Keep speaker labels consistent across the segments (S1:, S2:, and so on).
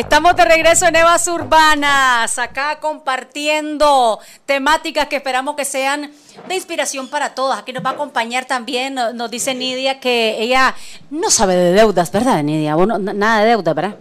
S1: Estamos de regreso en Evas Urbanas, acá compartiendo temáticas que esperamos que sean de inspiración para todas. Aquí nos va a acompañar también, nos dice Nidia que ella no sabe de deudas, ¿verdad, Nidia? Bueno, nada de deuda, ¿verdad?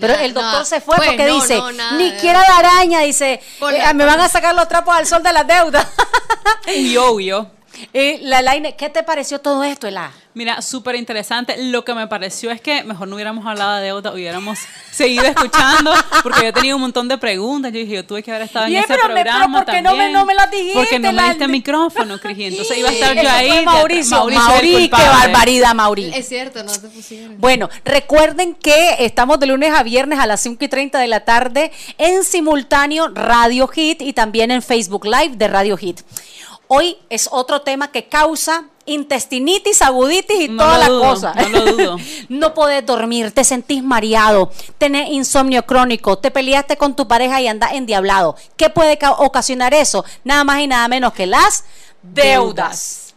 S1: Pero el doctor se fue pues porque dice, ni quiera la araña, dice, eh, me van a sacar los trapos al sol de las deudas.
S2: Huyó, huyó.
S1: Y la Laine, ¿qué te pareció todo esto, Ela?
S2: Mira, súper interesante. Lo que me pareció es que mejor no hubiéramos hablado de deuda, hubiéramos seguido escuchando, porque yo tenía un montón de preguntas. Yo dije, yo tuve que haber estado en ese programa
S1: ¿por qué no me, no me las dijiste?
S2: Porque no me diste micrófono, Crigi. Entonces iba a estar yo ahí.
S1: Mauricio, Mauricio, qué barbaridad, Mauricio.
S3: Es cierto, no te pusieron.
S1: Bueno, recuerden que estamos de lunes a viernes a las 5 y 30 de la tarde en simultáneo Radio Hit y también en Facebook Live de Radio Hit. Hoy es otro tema que causa intestinitis, aguditis y toda la cosa.
S2: No lo dudo.
S1: no podés dormir, te sentís mareado, tenés insomnio crónico, te peleaste con tu pareja y andás endiablado. ¿Qué puede ocasionar eso? Nada más y nada menos que las deudas.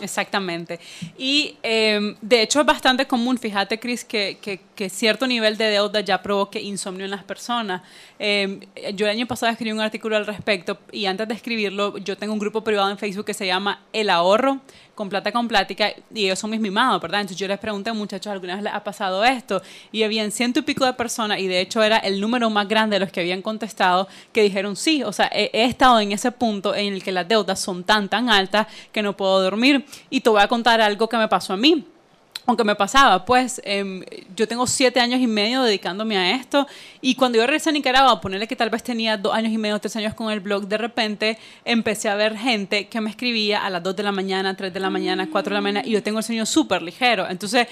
S2: Exactamente. Y em, de hecho es bastante común, fíjate Cris, que, que, cierto nivel de deuda ya provoque insomnio en las personas. Em, yo el año pasado escribí un artículo al respecto y antes de escribirlo yo tengo un grupo privado en Facebook que se llama El Ahorro con plata con plática y ellos son mis mimados, ¿verdad? Entonces yo les pregunté, muchachos, ¿alguna vez les ha pasado esto? Y habían ciento y pico de personas y de hecho era el número más grande de los que habían contestado que dijeron sí, o sea, he, he estado en ese punto en el que las deudas son tan, tan altas que no puedo dormir. Y te voy a contar algo que me pasó a mí aunque me pasaba, pues em, yo tengo siete años y medio dedicándome a esto y cuando yo regresé a Nicaragua, ponerle que tal vez tenía dos años y medio, tres años con el blog, de repente empecé a ver gente que me escribía a las dos de la mañana, tres de la mañana, cuatro de la mañana y yo tengo el sueño súper ligero. Entonces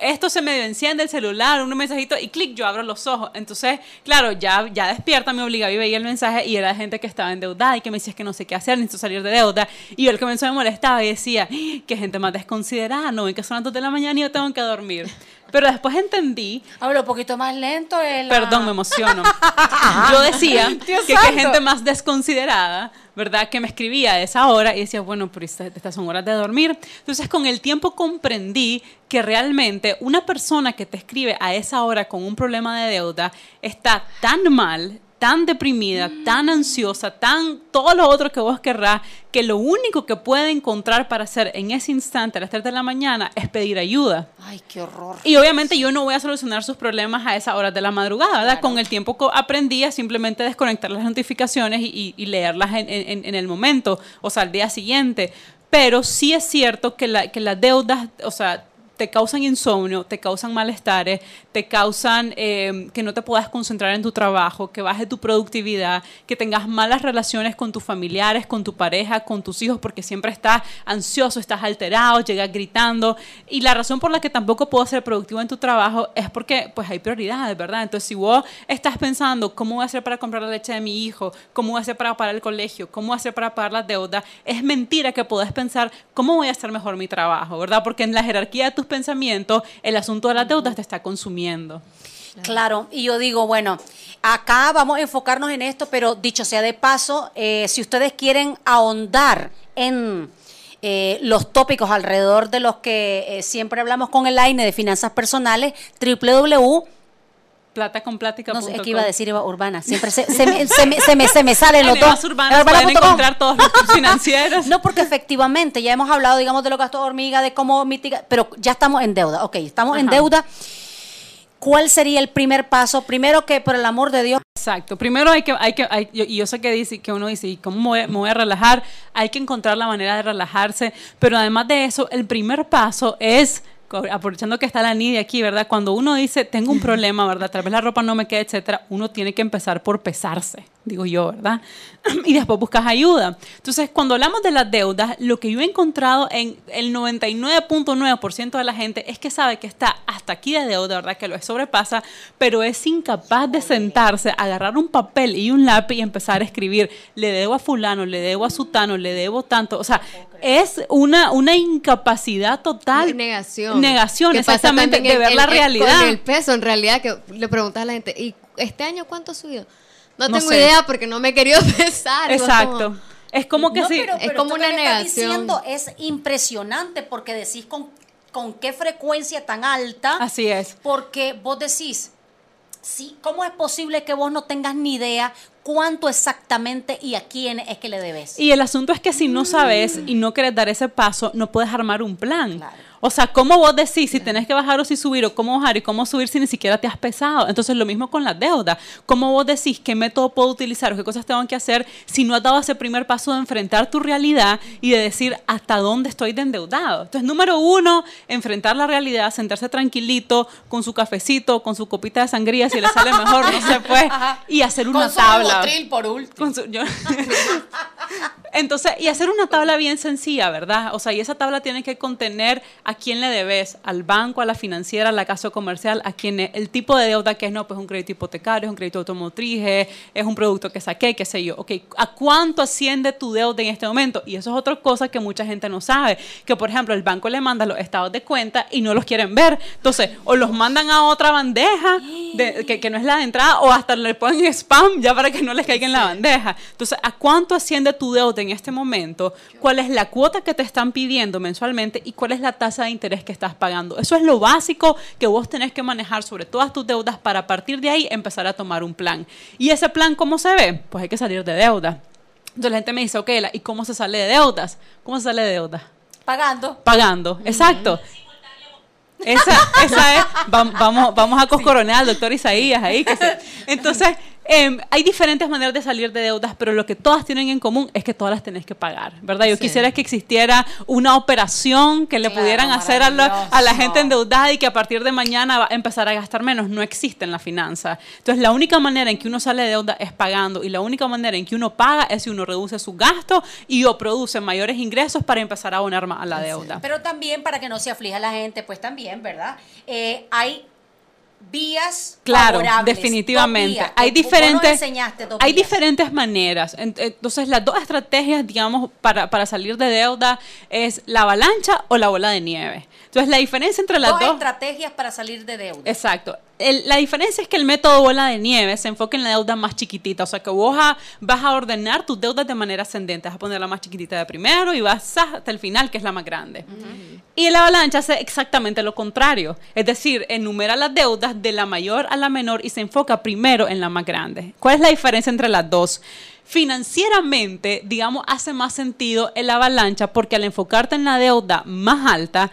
S2: esto se me enciende el celular, un mensajito y clic, yo abro los ojos. Entonces, claro, ya, ya despierta, me obligaba y veía el mensaje y era gente que estaba endeudada y que me decía que no sé qué hacer, necesito salir de deuda. Y yo el que me y decía, ¡Ah! qué gente más desconsiderada, no ven que son las 2 de la mañana y yo tengo que dormir. Pero después entendí.
S1: Hablo un poquito más lento.
S2: Perdón, me emociono. Yo decía que qué gente más desconsiderada, ¿verdad? Que me escribía a esa hora y decía, bueno, pero estas son horas de dormir. Entonces, con el tiempo comprendí que realmente una persona que te escribe a esa hora con un problema de deuda está tan mal, tan deprimida, tan ansiosa, tan todo lo otro que vos querrás, que lo único que puede encontrar para hacer en ese instante a las 3 de la mañana es pedir ayuda.
S1: Ay, qué horror.
S2: Y obviamente yo no voy a solucionar sus problemas a esa hora de la madrugada, ¿verdad? Con el tiempo aprendí a simplemente desconectar las notificaciones y, leerlas en, el momento, o sea, al día siguiente. Pero sí es cierto que, la, que las deudas, o sea, te causan insomnio, te causan malestares, te causan eh, que no te puedas concentrar en tu trabajo, que baje tu productividad, que tengas malas relaciones con tus familiares, con tu pareja, con tus hijos, porque siempre estás ansioso, estás alterado, llegas gritando. Y la razón por la que tampoco puedo ser productivo en tu trabajo es porque pues hay prioridades, ¿verdad? Entonces, si vos estás pensando cómo voy a hacer para comprar la leche de mi hijo, cómo voy a hacer para pagar el colegio, cómo voy a hacer para pagar las deudas, es mentira que podés pensar cómo voy a hacer mejor mi trabajo, ¿verdad? Porque en la jerarquía de tus pensamientos, el asunto de las deudas te está consumiendo.
S1: Claro, y yo digo, bueno, acá vamos a enfocarnos en esto, pero dicho sea de paso, eh, si ustedes quieren ahondar en eh, los tópicos alrededor de los que eh, siempre hablamos con el AINE de finanzas personales, www
S2: plata con plática.
S1: No sé, es que iba a decir iba urbana. Siempre se, se, me, se, me, se, me, se me salen los dos.
S2: urbanas pueden encontrar todos los financieros.
S1: No, porque efectivamente ya hemos hablado, digamos, de los gastos hormiga, de cómo mitigar, pero ya estamos en deuda. Ok, estamos en deuda. ¿Cuál sería el primer paso? Primero que, por el amor de Dios.
S2: Exacto. Primero hay que, hay que, hay, y yo sé que dice, que uno dice, ¿y cómo me voy a relajar? Hay que encontrar la manera de relajarse, pero además de eso, el primer paso es aprovechando que está la Nidia aquí, ¿verdad? Cuando uno dice, tengo un problema, ¿verdad? Tal vez la ropa no me queda, etcétera, uno tiene que empezar por pesarse, digo yo, ¿verdad? Y después buscas ayuda. Entonces, cuando hablamos de las deudas, lo que yo he encontrado en el 99.9% de la gente es que sabe que está hasta aquí de deuda, ¿verdad? Que lo sobrepasa, pero es incapaz de sentarse, agarrar un papel y un lápiz y empezar a escribir, le debo a fulano, le debo a sutano, le debo tanto. O sea, es una, una incapacidad total.
S3: Negación.
S2: Negación, exactamente, de ver la realidad.
S3: Con el peso, en realidad, que le preguntas a la gente, ¿y este año cuánto ha No, tengo idea porque no me he querido pesar.
S2: Exacto. Es como que sí.
S1: es como una negación. Diciendo es impresionante porque decís con con qué frecuencia tan alta.
S2: Así es.
S1: Porque vos decís, sí, ¿cómo es posible que vos no tengas ni idea cuánto exactamente y a quién es que le debes?
S2: Y el asunto es que si no sabes y no quieres dar ese paso, no puedes armar un plan.
S1: Claro.
S2: O sea, ¿cómo vos decís si tenés que bajar o si subir o cómo bajar y cómo subir si ni siquiera te has pesado? Entonces, lo mismo con la deuda. ¿Cómo vos decís qué método puedo utilizar o qué cosas tengo que hacer si no has dado ese primer paso de enfrentar tu realidad y de decir hasta dónde estoy de endeudado? Entonces, número uno, enfrentar la realidad, sentarse tranquilito con su cafecito, con su copita de sangría, si le sale mejor, no sé, pues, y hacer una
S1: Con su
S2: tabla.
S1: Por último.
S2: Con su- yo- Entonces, y hacer una tabla bien sencilla, ¿verdad? O sea, y esa tabla tiene que contener a quién le debes, al banco, a la financiera, a la casa comercial, a quién es, el tipo de deuda que es, no, pues un crédito hipotecario, es un crédito automotriz, es, es un producto que saqué, qué sé yo. Ok, ¿a cuánto asciende tu deuda en este momento? Y eso es otra cosa que mucha gente no sabe, que por ejemplo el banco le manda los estados de cuenta y no los quieren ver. Entonces, o los mandan a otra bandeja de- que, que no es la de entrada, o hasta le ponen spam ya para que no les caiga en la bandeja. Entonces, ¿a cuánto asciende tu deuda en este momento? ¿Cuál es la cuota que te están pidiendo mensualmente y cuál es la tasa de interés que estás pagando? Eso es lo básico que vos tenés que manejar sobre todas tus deudas para a partir de ahí empezar a tomar un plan. ¿Y ese plan cómo se ve? Pues hay que salir de deuda. Entonces la gente me dice, ok, ¿y cómo se sale de deudas? ¿Cómo se sale de deudas?
S1: Pagando.
S2: Pagando, exacto. Esa, esa es, vam- vamos, vamos a coscoronear al doctor Isaías ahí. que se- entonces, em, hay diferentes maneras de salir de deudas, pero lo que todas tienen en común es que todas las tenés que pagar, ¿verdad? Yo
S3: Sí.
S2: quisiera que existiera una operación que le
S1: Claro,
S2: pudieran hacer a la, a la
S1: maravilloso.
S2: gente endeudada y que a partir de mañana va a empezar a gastar menos. No existe en la finanza. Entonces, la única manera en que uno sale de deuda es pagando y la única manera en que uno paga es si uno reduce sus gastos y o produce mayores ingresos para empezar a abonar más a la deuda.
S1: Pero también para que no se aflija la gente, pues también, ¿verdad? Eh, hay vías
S2: Claro,
S1: favorables,
S2: definitivamente.
S1: vías.
S2: Hay diferentes, hay diferentes maneras. En- Entonces, las dos estrategias, digamos, para, para salir de deuda es la avalancha o la bola de nieve. Entonces, la diferencia entre las
S1: dos
S2: dos...
S1: estrategias para salir de deuda.
S2: Exacto. El- la diferencia es que el método bola de nieve se enfoca en la deuda más chiquitita, o sea que vos a- vas a ordenar tus deudas de manera ascendente, vas a poner la más chiquitita de primero y vas hasta el final, que es la más grande. Y la avalancha hace exactamente lo contrario, es decir, enumera las deudas de la mayor a la menor y se enfoca primero en la más grande. ¿Cuál es la diferencia entre las dos? Financieramente, digamos, hace más sentido el avalancha porque al enfocarte en la deuda más alta,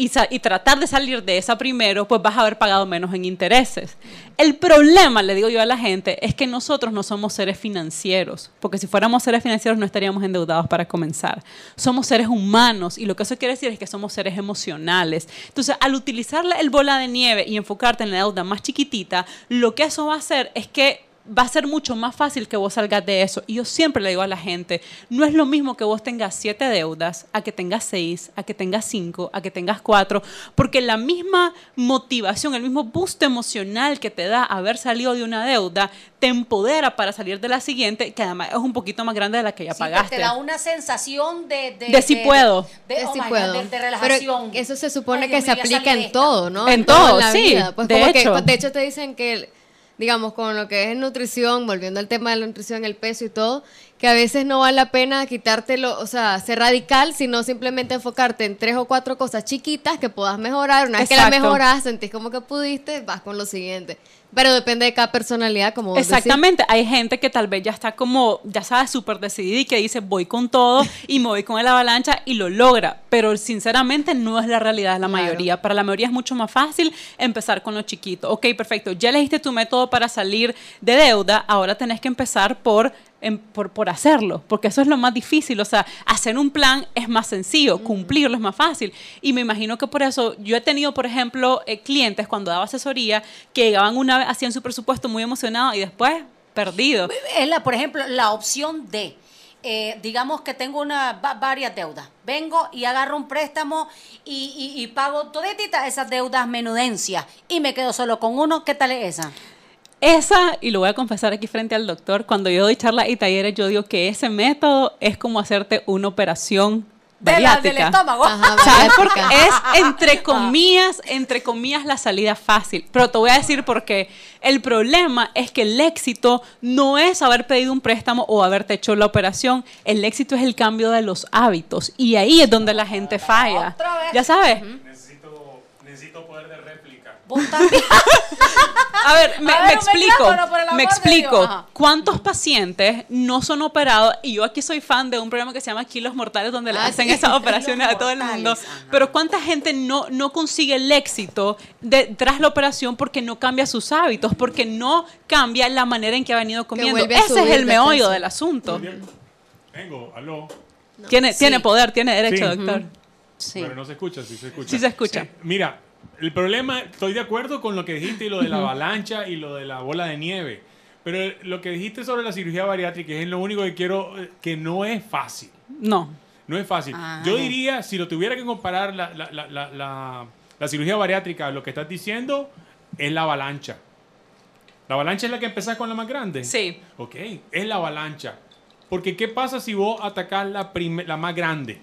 S2: y, tratar de salir de esa primero, pues vas a haber pagado menos en intereses. El problema, le digo yo a la gente, es que nosotros no somos seres financieros, porque si fuéramos seres financieros no estaríamos endeudados para comenzar. Somos seres humanos y lo que eso quiere decir es que somos seres emocionales. Entonces, al utilizar el bola de nieve y enfocarte en la deuda más chiquitita, lo que eso va a hacer es que va a ser mucho más fácil que vos salgas de eso. Y yo siempre le digo a la gente, no es lo mismo que vos tengas siete deudas, a que tengas seis, a que tengas cinco, a que tengas cuatro, porque la misma motivación, el mismo boost emocional que te da haber salido de una deuda, te empodera para salir de la siguiente, que además es un poquito más grande de la que ya
S1: Sí,
S2: pagaste.
S1: Te da una sensación de...
S2: De si puedo.
S1: De,
S3: De
S1: oh
S3: si
S1: my God,
S3: puedo.
S1: de- de relajación.
S3: Pero eso se supone
S1: Ay,
S3: que
S1: Dios
S3: se aplica en todo, ¿no?
S2: En todo,
S3: la
S2: sí,
S3: vida. Pues
S2: de
S3: como que-
S2: hecho.
S3: de hecho, te dicen que, digamos, con lo que es nutrición, volviendo al tema de la nutrición, el peso y todo, que a veces no vale la pena quitártelo, o sea, ser radical, sino simplemente enfocarte en tres o cuatro cosas chiquitas que puedas mejorar. Una vez que la mejoras, sentís como que pudiste, vas con lo siguiente. Pero depende de cada personalidad, como vos decís.
S2: Exactamente, hay gente que tal vez ya está como, ya sabes, súper decidida y que dice voy con todo y me voy con el avalancha y lo logra, pero sinceramente no es la realidad de la
S3: Claro.
S2: mayoría. Para la mayoría es mucho más fácil empezar con lo chiquito. Ok, perfecto, ya elegiste tu método para salir de deuda, ahora tenés que empezar por en- por, por hacerlo, porque eso es lo más difícil, o sea, hacer un plan es más sencillo, cumplirlo es más fácil. Y me imagino que por eso yo he tenido, por ejemplo, eh, clientes cuando daba asesoría que llegaban una vez, hacían su presupuesto muy emocionados y después perdido.
S1: Es la, por ejemplo, la opción de, eh, digamos que tengo una, va- varias deudas. Vengo y agarro un préstamo y, y- y pago todititas esas deudas menudencias y me quedo solo con uno. ¿Qué tal es esa?
S2: Esa, y lo voy a confesar aquí frente al doctor, cuando yo doy charlas y talleres, yo digo que ese método es como hacerte una operación
S1: De la, del estómago.
S3: Ajá,
S2: ¿Sabes por qué? Es entre comillas, entre comillas la salida fácil. Pero te voy a decir por qué. El problema es que el éxito no es haber pedido un préstamo o haberte hecho la operación. El éxito es el cambio de los hábitos. Y ahí es donde la gente falla.
S1: Otra vez.
S2: Ya sabes.
S4: Necesito poder de.
S1: Vos también.
S2: A ver, me,
S1: A ver,
S2: me
S1: un
S2: explico. Me explico. ¿Cuántos pacientes no son operados? Y yo aquí soy fan de un programa que se llama Kilos Mortales, donde le
S3: Ah,
S2: hacen
S3: sí.
S2: esas operaciones a todo el mundo.
S1: Ajá.
S2: Pero ¿cuánta gente no, no consigue el éxito de, tras la operación porque no cambia sus hábitos, porque no cambia la manera en que ha venido comiendo? Ese es el meollo del asunto.
S4: Vengo, aló.
S2: Tiene, tiene poder, tiene derecho,
S4: Sí.
S2: doctor.
S1: Sí.
S4: Pero no se escucha, sí se escucha.
S2: Sí se escucha.
S4: Mira, el problema, estoy de acuerdo con lo que dijiste y lo de la avalancha y lo de la bola de nieve. Pero lo que dijiste sobre la cirugía bariátrica es lo único que quiero, eh, que no es fácil.
S2: No.
S4: No es fácil.
S1: Ah.
S4: Yo diría, si lo tuviera que comparar la, la- la- la- la- la cirugía bariátrica a lo que estás diciendo, es la avalancha. ¿La avalancha es la que empezás con la más grande?
S2: Sí.
S4: Ok, es la avalancha. Porque ¿qué pasa si vos atacás la, prime- la más grande?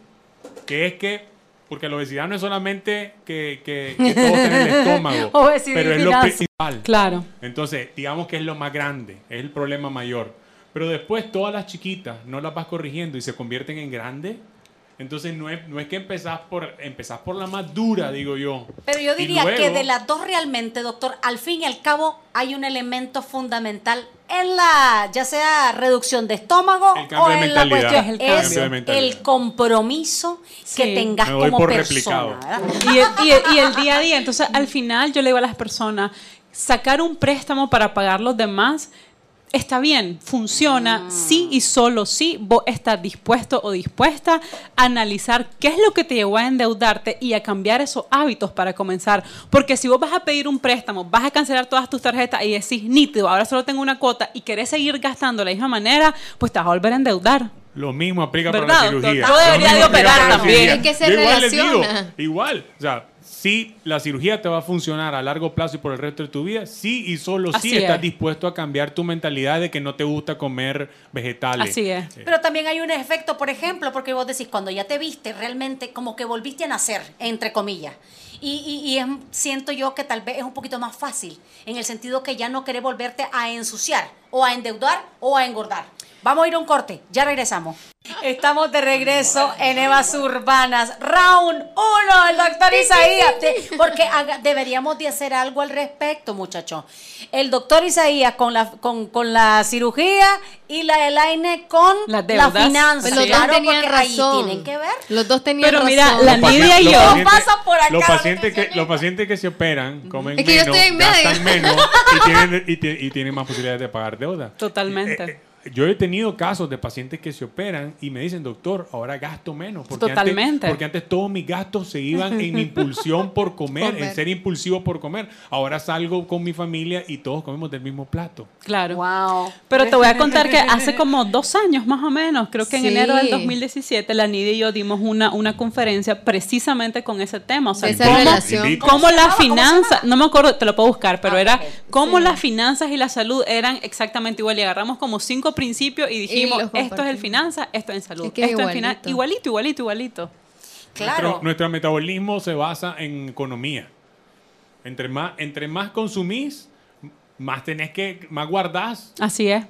S4: Que es que, porque la obesidad no es solamente que, que, que todos tienen el estómago,
S1: Obesidad
S4: pero es lo principal.
S2: Claro.
S4: Entonces, digamos que es lo más grande, es el problema mayor. Pero después todas las chiquitas no las vas corrigiendo y se convierten en grandes. Entonces no es, no es que empezás por, empezás por la más dura, digo yo.
S1: Pero yo diría que de las dos realmente, doctor, al fin y al cabo hay un elemento fundamental en la, ya sea reducción de estómago o
S4: de
S1: en la cuestión,
S2: Es el
S1: es
S2: cambio
S4: de mentalidad.
S1: el compromiso que
S2: Sí.
S1: tengas como
S4: por
S1: persona.
S2: y el- y el día a día. Entonces, al final, yo le digo a las personas, sacar un préstamo para pagar los demás está bien, funciona, sí y solo sí vos estás dispuesto o dispuesta a analizar qué es lo que te llevó a endeudarte y a cambiar esos hábitos para comenzar. Porque si vos vas a pedir un préstamo, vas a cancelar todas tus tarjetas y decís, nítido, ahora solo tengo una cuota y querés seguir gastando de la misma manera, pues te vas a volver a endeudar.
S4: Lo mismo aplica para
S2: ¿Verdad,
S4: la cirugía.
S2: Yo debería de operar también.
S4: cirugía.
S3: Es que se
S4: Yo igual les digo, igual, o sea, si la cirugía te va a funcionar a largo plazo y por el resto de tu vida, sí y solo
S2: Así
S4: sí estás
S2: es.
S4: dispuesto a cambiar tu mentalidad de que no te gusta comer vegetales.
S2: Así es.
S1: Pero también hay un efecto, por ejemplo, porque vos decís, cuando ya te viste realmente como que volviste a nacer, entre comillas. Y, y- y es- siento yo que tal vez es un poquito más fácil, en el sentido que ya no querés volverte a ensuciar, o a endeudar, o a engordar. Vamos a ir a un corte, ya regresamos. Estamos de regreso en Evas Urbanas. Round 1, el doctor Isaías. Porque deberíamos de hacer algo al respecto, muchachos. El doctor Isaías con la, con, con la cirugía y la Elaine con
S2: Las
S1: la
S2: deudas.
S1: finanza.
S3: Pues los
S2: Sí.
S3: dos
S1: Claro,
S3: tenían
S1: porque ahí
S3: razón.
S1: tienen que ver.
S3: Los dos tenían
S2: Pero
S3: razón.
S2: mira, la Nidia y yo-
S4: los pacientes-
S1: Pasa por acá,
S4: Los pacientes, que, los pacientes que se operan comen
S3: Es que yo
S4: menos,
S3: estoy en medio.
S4: gastan menos y tienen, y, ti- y tienen más posibilidades de pagar deuda.
S2: Totalmente.
S4: Eh, eh, yo he tenido casos de pacientes que se operan y me dicen, doctor, ahora gasto menos. Porque
S2: Totalmente.
S4: Antes, porque antes todos mis gastos se iban en impulsión por comer,
S3: Comer.
S4: en ser impulsivo por comer. Ahora salgo con mi familia y todos comemos del mismo plato.
S2: Claro.
S1: Wow.
S2: Pero te voy a contar que hace como dos años más o menos, creo que en
S3: Sí.
S2: enero del 2017, la Nidia y yo dimos una, una conferencia precisamente con ese tema. O sea,
S3: esa
S2: cómo,
S3: relación.
S2: Cómo
S1: ¿Cómo se
S2: las finanzas, no me acuerdo, te lo puedo buscar, pero
S1: Ah,
S2: era cómo
S3: Sí.
S2: las finanzas y la salud eran exactamente igual. Y agarramos como cinco principios y dijimos, esto es el finanzas, esto es en salud.
S3: Es que es
S2: esto es
S3: igualito.
S2: igualito, igualito.
S1: Claro.
S4: Nuestro, nuestro metabolismo se basa en economía. Entre más, entre más consumís, más tenés que, más guardás.
S2: Así es.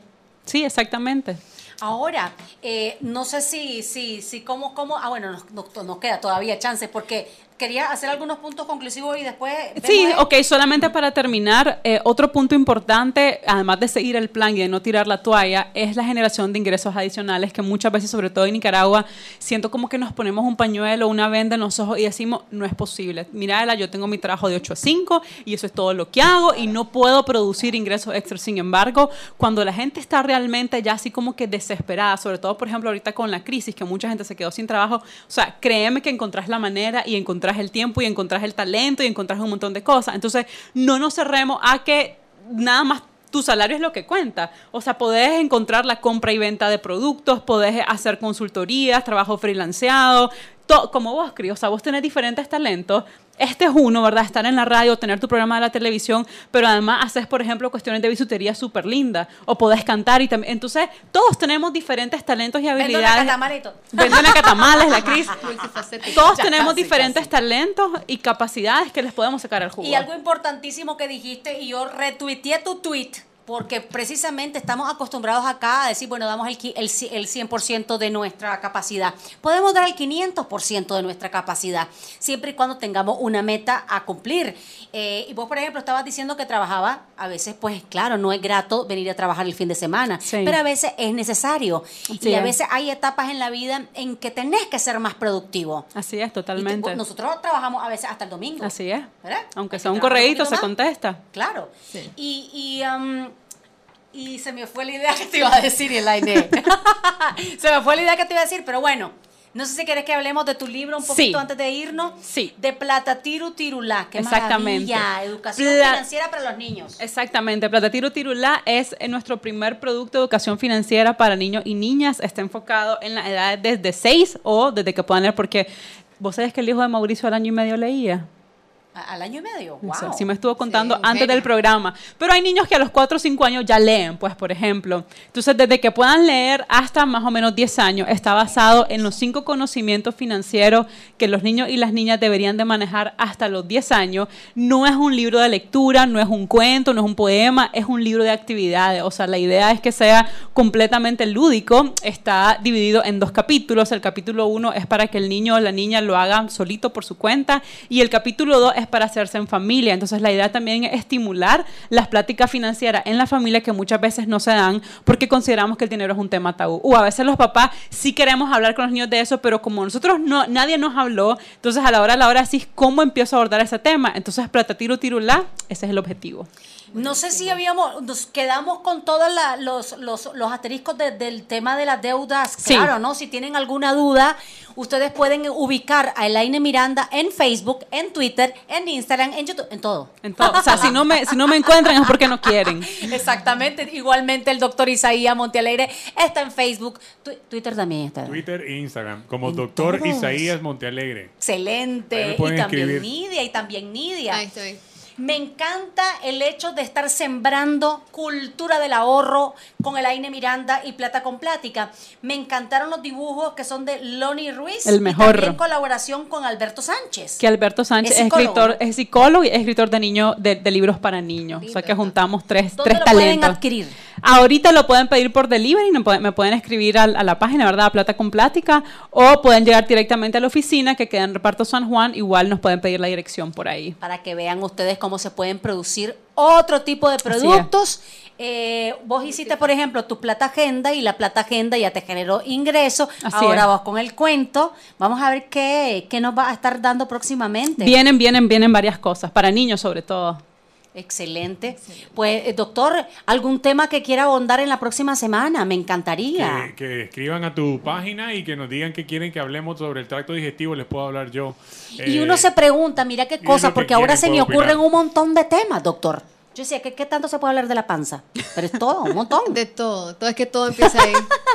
S2: Sí, exactamente.
S1: Ahora, eh, no sé si, si, si, cómo, cómo, ah, bueno, nos, nos- nos queda todavía chance, porque quería hacer algunos puntos conclusivos y después...
S2: Sí, ok, solamente para terminar, eh, otro punto importante, además de seguir el plan y de no tirar la toalla, es la generación de ingresos adicionales que muchas veces, sobre todo en Nicaragua, siento como que nos ponemos un pañuelo, una venda en los ojos y decimos, no es posible. Mira, Ela, yo tengo mi trabajo de 8 a 5 y eso es todo lo que hago y no puedo producir ingresos extras. Sin embargo, cuando la gente está realmente ya así como que desesperada, sobre todo, por ejemplo, ahorita con la crisis, que mucha gente se quedó sin trabajo, o sea, créeme que encontrás la manera y encontrás el tiempo y encontrás el talento y encontrás un montón de cosas. Entonces, no nos cerremos a que nada más tu salario es lo que cuenta. O sea, podés encontrar la compra y venta de productos, podés hacer consultorías, trabajo freelanceado, como vos, Cris. O sea, vos tenés diferentes talentos. Este es uno, ¿verdad? Estar en la radio, tener tu programa de la televisión, pero además haces, por ejemplo, cuestiones de bisutería súper lindas. O podés cantar y también. Entonces, todos tenemos diferentes talentos y habilidades. Venden a catamales, la Cris. Todos
S1: Ya
S2: tenemos
S1: casi,
S2: diferentes
S1: casi.
S2: talentos y capacidades que les podemos sacar al jugo.
S1: Y algo importantísimo que dijiste, y yo retuiteé tu tweet, porque precisamente estamos acostumbrados acá a decir, bueno, damos el, el, el 100% de nuestra capacidad. Podemos dar el 500% de nuestra capacidad, siempre y cuando tengamos una meta a cumplir. Eh, y vos, por ejemplo, estabas diciendo que trabajaba, a veces, pues claro, no es grato venir a trabajar el fin de semana,
S2: Sí.
S1: pero a veces es necesario.
S2: Así
S1: y a
S2: es.
S1: veces hay etapas en la vida en que tenés que ser más productivo.
S2: Así es,
S1: te-
S2: totalmente.
S1: nosotros trabajamos a veces hasta el domingo.
S2: Así es.
S1: ¿verdad?
S2: Aunque sea un correíto, se
S1: más.
S2: contesta.
S1: Claro.
S3: Sí.
S1: Y, y, um, y se me fue la idea que te iba a decir, Elaine. se me fue la idea que te iba a decir, pero bueno. No sé si quieres que hablemos de tu libro un
S2: Sí.
S1: poquito antes de irnos.
S2: Sí.
S1: De Plata Tiru Tirulá. Qué
S2: Exactamente.
S1: maravilla. Educación
S2: Pla-
S1: financiera para los niños.
S2: Exactamente, Plata Tiro Tirulá es nuestro primer producto de educación financiera para niños y niñas. Está enfocado en la edad desde 6 o desde que puedan leer, porque vos sabés que el hijo de Mauricio al año y medio leía.
S1: Al año y medio. Wow.
S2: sí me estuvo contando
S3: un
S2: antes del programa. Pero hay niños que a los 4 o 5 años ya leen, pues, por ejemplo. Entonces, desde que puedan leer hasta más o menos 10 años, está basado en los cinco conocimientos financieros que los niños y las niñas deberían de manejar hasta los 10 años. No es un libro de lectura, no es un cuento, no es un poema, es un libro de actividades. O sea, la idea es que sea completamente lúdico. Está dividido en dos capítulos. El capítulo 1 es para que el niño o la niña lo haga solito por su cuenta y el capítulo 2 es para hacerse en familia. Entonces la idea también es estimular las pláticas financieras en la familia que muchas veces no se dan porque consideramos que el dinero es un tema tabú. O a veces los papás sí queremos hablar con los niños de eso, pero como nosotros no, nadie nos habló, entonces a la hora de la hora sí, ¿cómo empiezo a abordar ese tema? Entonces plata tiro tirulá, ese es el objetivo.
S1: No sé si habíamos, nos quedamos con todos la- los, los, los asteriscos de- del tema de las deudas.
S2: Sí.
S1: Claro, ¿no? Si tienen alguna duda, ustedes pueden ubicar a Elaine Miranda en Facebook, en Twitter, en Instagram, en YouTube, en todo.
S2: Entonces, o sea, si no me, si no me encuentran es porque no quieren.
S1: Exactamente. Igualmente el doctor Isaías Montealegre está en Facebook. Tu- Twitter también está.
S4: Twitter e Instagram, como
S1: En
S4: doctor
S1: todos.
S4: Isaías Montealegre.
S1: Excelente. Y también
S4: escribir.
S1: Nidia, y también Nidia.
S3: Ahí estoy.
S1: Me encanta el hecho de estar sembrando cultura del ahorro con el Aine Miranda y Plata con Plática. Me encantaron los dibujos que son de Lonnie Ruiz.
S2: El mejor.
S1: Y también colaboración con Alberto Sánchez.
S2: Que Alberto Sánchez
S1: Es psicólogo,
S2: escritor, es psicólogo y es escritor de niños de, de libros para niños. o sea que juntamos tres,
S1: ¿Dónde
S2: tres
S1: lo pueden
S2: talentos.
S1: adquirir?
S2: Ahorita lo pueden pedir por delivery, me pueden, escribir al- a, la página, ¿verdad? A Plata con Plática, o pueden llegar directamente a la oficina que queda en Reparto San Juan, igual nos pueden pedir la dirección por ahí.
S1: Para que vean ustedes cómo se pueden producir otro tipo de productos. Eh, vos hiciste, por ejemplo, tu plata agenda y la plata agenda ya te generó ingreso.
S2: Así
S1: Ahora
S2: es.
S1: vos con el cuento, vamos a ver qué, qué nos va a estar dando próximamente.
S2: Vienen, vienen, vienen varias cosas, para niños sobre todo.
S1: Excelente. Pues, eh, doctor, ¿algún tema que quiera ahondar en la próxima semana? Me encantaría.
S4: Que, que escriban a tu página y que nos digan que quieren que hablemos sobre el tracto digestivo, les puedo hablar yo.
S1: y
S4: Eh,
S1: uno se pregunta, mira qué cosa, porque ahora
S4: quieren,
S1: se me ocurren
S4: opinar.
S1: un montón de temas, doctor. Yo decía, ¿qué, qué tanto se puede hablar de la panza? Pero es todo, un montón.
S3: De todo. Todo es que todo empieza ahí.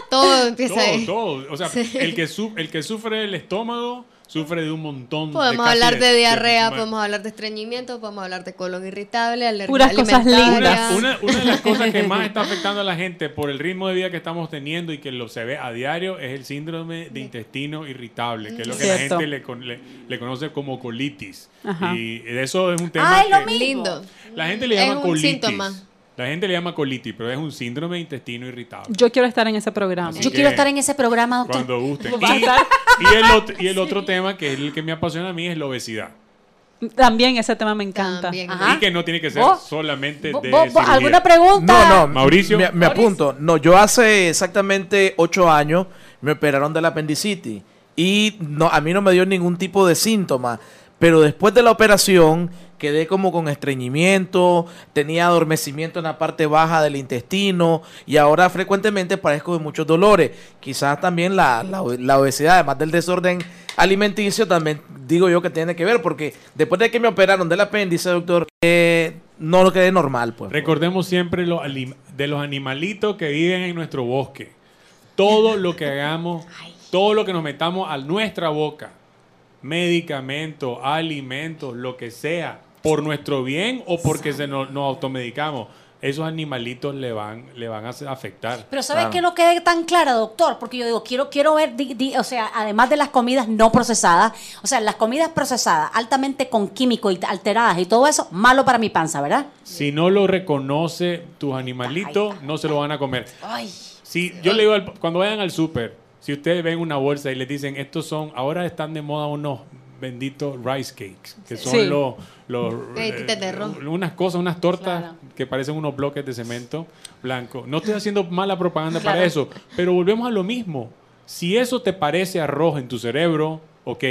S3: todo empieza ahí.
S4: todo, todo. O sea,
S3: Sí.
S4: el, que su- el que sufre del estómago sufre de un montón de
S3: Podemos hablar de diarrea, podemos hablar de estreñimiento, podemos hablar de colon irritable, alergia
S2: Puras cosas lindas.
S4: Una, una de las cosas que más está afectando a la gente por el ritmo de vida que estamos teniendo y que lo se ve a diario es el síndrome de intestino irritable, que es lo que la gente le, con- le- le conoce como colitis.
S2: Ajá.
S4: Y eso es un tema
S1: ¡Ay, lo
S4: que
S1: mismo!
S3: Lindo.
S4: la gente le
S3: Es
S4: llama
S3: un
S4: colitis.
S3: síntoma.
S4: La gente le llama colitis, pero es un síndrome de intestino irritable.
S2: Yo quiero estar en ese programa.
S4: Así
S1: Yo quiero estar en ese programa, doctor.
S4: Cuando guste. Y, el otro, y el otro tema que es el que me apasiona a mí es la obesidad.
S2: También ese tema me encanta.
S4: Y que no tiene que ser
S1: ¿Vos?
S4: solamente
S1: ¿Vos-
S4: de
S1: vos-. ¿Alguna pregunta?
S5: No, no.
S4: Mauricio.
S5: Me, me apunto. No, yo hace exactamente ocho años me operaron de la apendicitis y no, a mí no me dio ningún tipo de síntoma. Pero después de la operación quedé como con estreñimiento, tenía adormecimiento en la parte baja del intestino y ahora frecuentemente padezco de muchos dolores. Quizás también la, la, obe- la obesidad, además del desorden alimenticio, también digo yo que tiene que ver porque después de que me operaron del apéndice, doctor, eh, no lo quedé normal. Pues,
S4: Recordemos siempre lo alim- de los animalitos que viven en nuestro bosque. Todo lo que hagamos, todo lo que nos metamos a nuestra boca, medicamentos, alimentos, lo que sea, por nuestro bien o porque se nos, nos automedicamos. esos animalitos le van, le van a afectar.
S1: Pero ¿sabes
S5: Claro.
S1: que no quede tan clara, doctor? Porque yo digo, quiero, quiero ver, di- di- o sea, además de las comidas no procesadas, o sea, las comidas procesadas, altamente con químicos y alteradas y todo eso, malo para mi panza, ¿verdad?
S4: Si no lo reconoce tus animalitos, no se lo van a comer.
S1: Ay,
S4: Si yo le digo, al- cuando vayan al súper, si ustedes ven una bolsa y les dicen, estos son, ahora están de moda unos benditos rice cakes, que son
S2: Sí.
S4: los,
S3: arroz.
S4: unas cosas, unas tortas
S1: Claro.
S4: que parecen unos bloques de cemento blanco. No estoy haciendo mala propaganda para eso, pero volvemos a lo mismo. Si eso te parece arroz en tu cerebro, ok,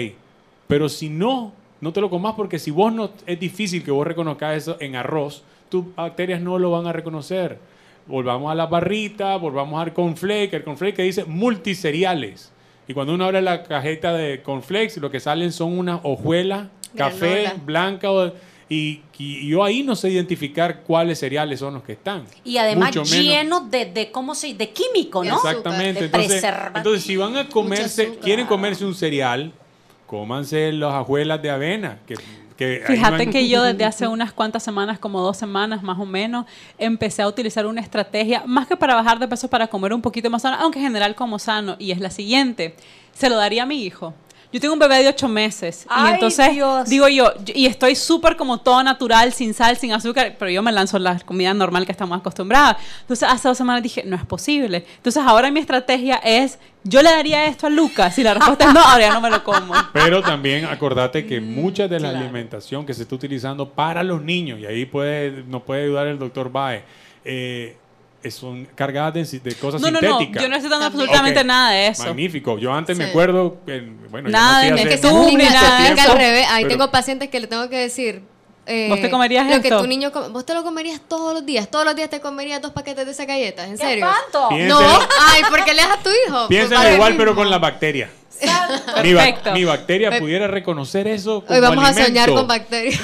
S4: pero si no, no te lo comas porque si vos no, es difícil que vos reconozcas eso en arroz, tus bacterias no lo van a reconocer. Volvamos a la barrita, volvamos al cornflake, el cornflake que dice multiseriales. Y cuando uno abre la cajeta de cornflakes, lo que salen son unas hojuelas, café,
S3: Granola.
S4: blanca, o- y, y yo ahí no sé identificar cuáles cereales son los que están.
S1: y además
S4: Mucho menos.
S1: lleno de, de, ¿cómo se de químico, ¿no?
S4: Exactamente. Entonces, entonces, si van a comerse, quieren comerse un cereal, cómanse las ajuelas de avena. Que, que
S2: Fíjate que yo desde hace unas cuantas semanas, como dos semanas más o menos, empecé a utilizar una estrategia, más que para bajar de peso, para comer un poquito más sano, aunque en general como sano, y es la siguiente, se lo daría a mi hijo. Yo tengo un bebé de ocho meses
S1: Ay,
S2: y entonces
S1: Dios.
S2: digo yo, y estoy súper como todo natural, sin sal, sin azúcar, pero yo me lanzo la comida normal que estamos acostumbrados. Entonces hace dos semanas dije, no es posible. Entonces ahora mi estrategia es, yo le daría esto a Lucas y la respuesta es no, ahora ya no me lo como.
S4: Pero también acordate que mucha de la
S2: claro.
S4: alimentación que se está utilizando para los niños, y ahí puede, nos puede ayudar el doctor Bae, eh, son cargadas de, de cosas
S2: No, no, no,
S4: sintéticas.
S2: yo no estoy dando absolutamente nada de eso.
S4: Magnífico. Yo antes me acuerdo, que, bueno, yo
S2: Nada
S4: nací
S2: de
S4: hace
S3: que
S2: tú, ni nada de eso.
S3: al revés. Ahí
S4: Pero-
S3: tengo pacientes que le tengo que decir. eh,
S2: ¿Vos te comerías
S3: lo que
S2: esto?
S3: tu niño come- vos te lo comerías todos los días todos los días te comerías dos paquetes de esas galletas en
S1: ¡Qué
S3: serio!
S4: Bien.
S3: no ay ¿por qué le das a tu hijo
S4: Piénsenlo
S3: Para
S4: igual, pero con la bacteria. Mi, ba- mi bacteria
S3: Pe-
S4: pudiera reconocer eso como
S3: hoy vamos a soñar con bacterias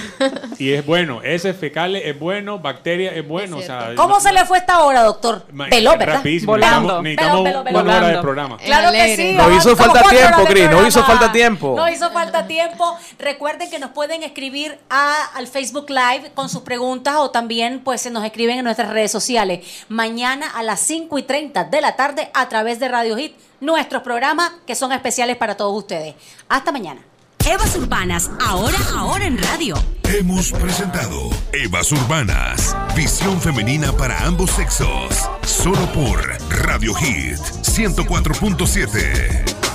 S4: Y es bueno. Ese fecales es bueno, bacteria es bueno.
S3: Es
S4: o sea,
S3: cierto.
S1: ¿Cómo
S4: no-
S1: se le fue esta hora, doctor? Peló, ¿verdad?
S4: Rapidísimo.
S2: Volando.
S4: Necesitamos, necesitamos
S1: Pelo, pelo,
S4: una hora de programa.
S1: Claro que sí.
S5: No hizo falta tiempo, Cris, no hizo falta tiempo.
S1: No hizo falta tiempo. Recuerden que nos pueden escribir a, al Facebook Live con sus preguntas o también pues se nos escriben en nuestras redes sociales. Mañana a las 5 y 30 de la tarde a través de Radio Hit, nuestros programas que son especiales para todos ustedes. Hasta mañana.
S6: Evas Urbanas, ahora, ahora en radio.
S7: Hemos presentado Evas Urbanas, visión femenina para ambos sexos, solo por Radio Hit 104.7.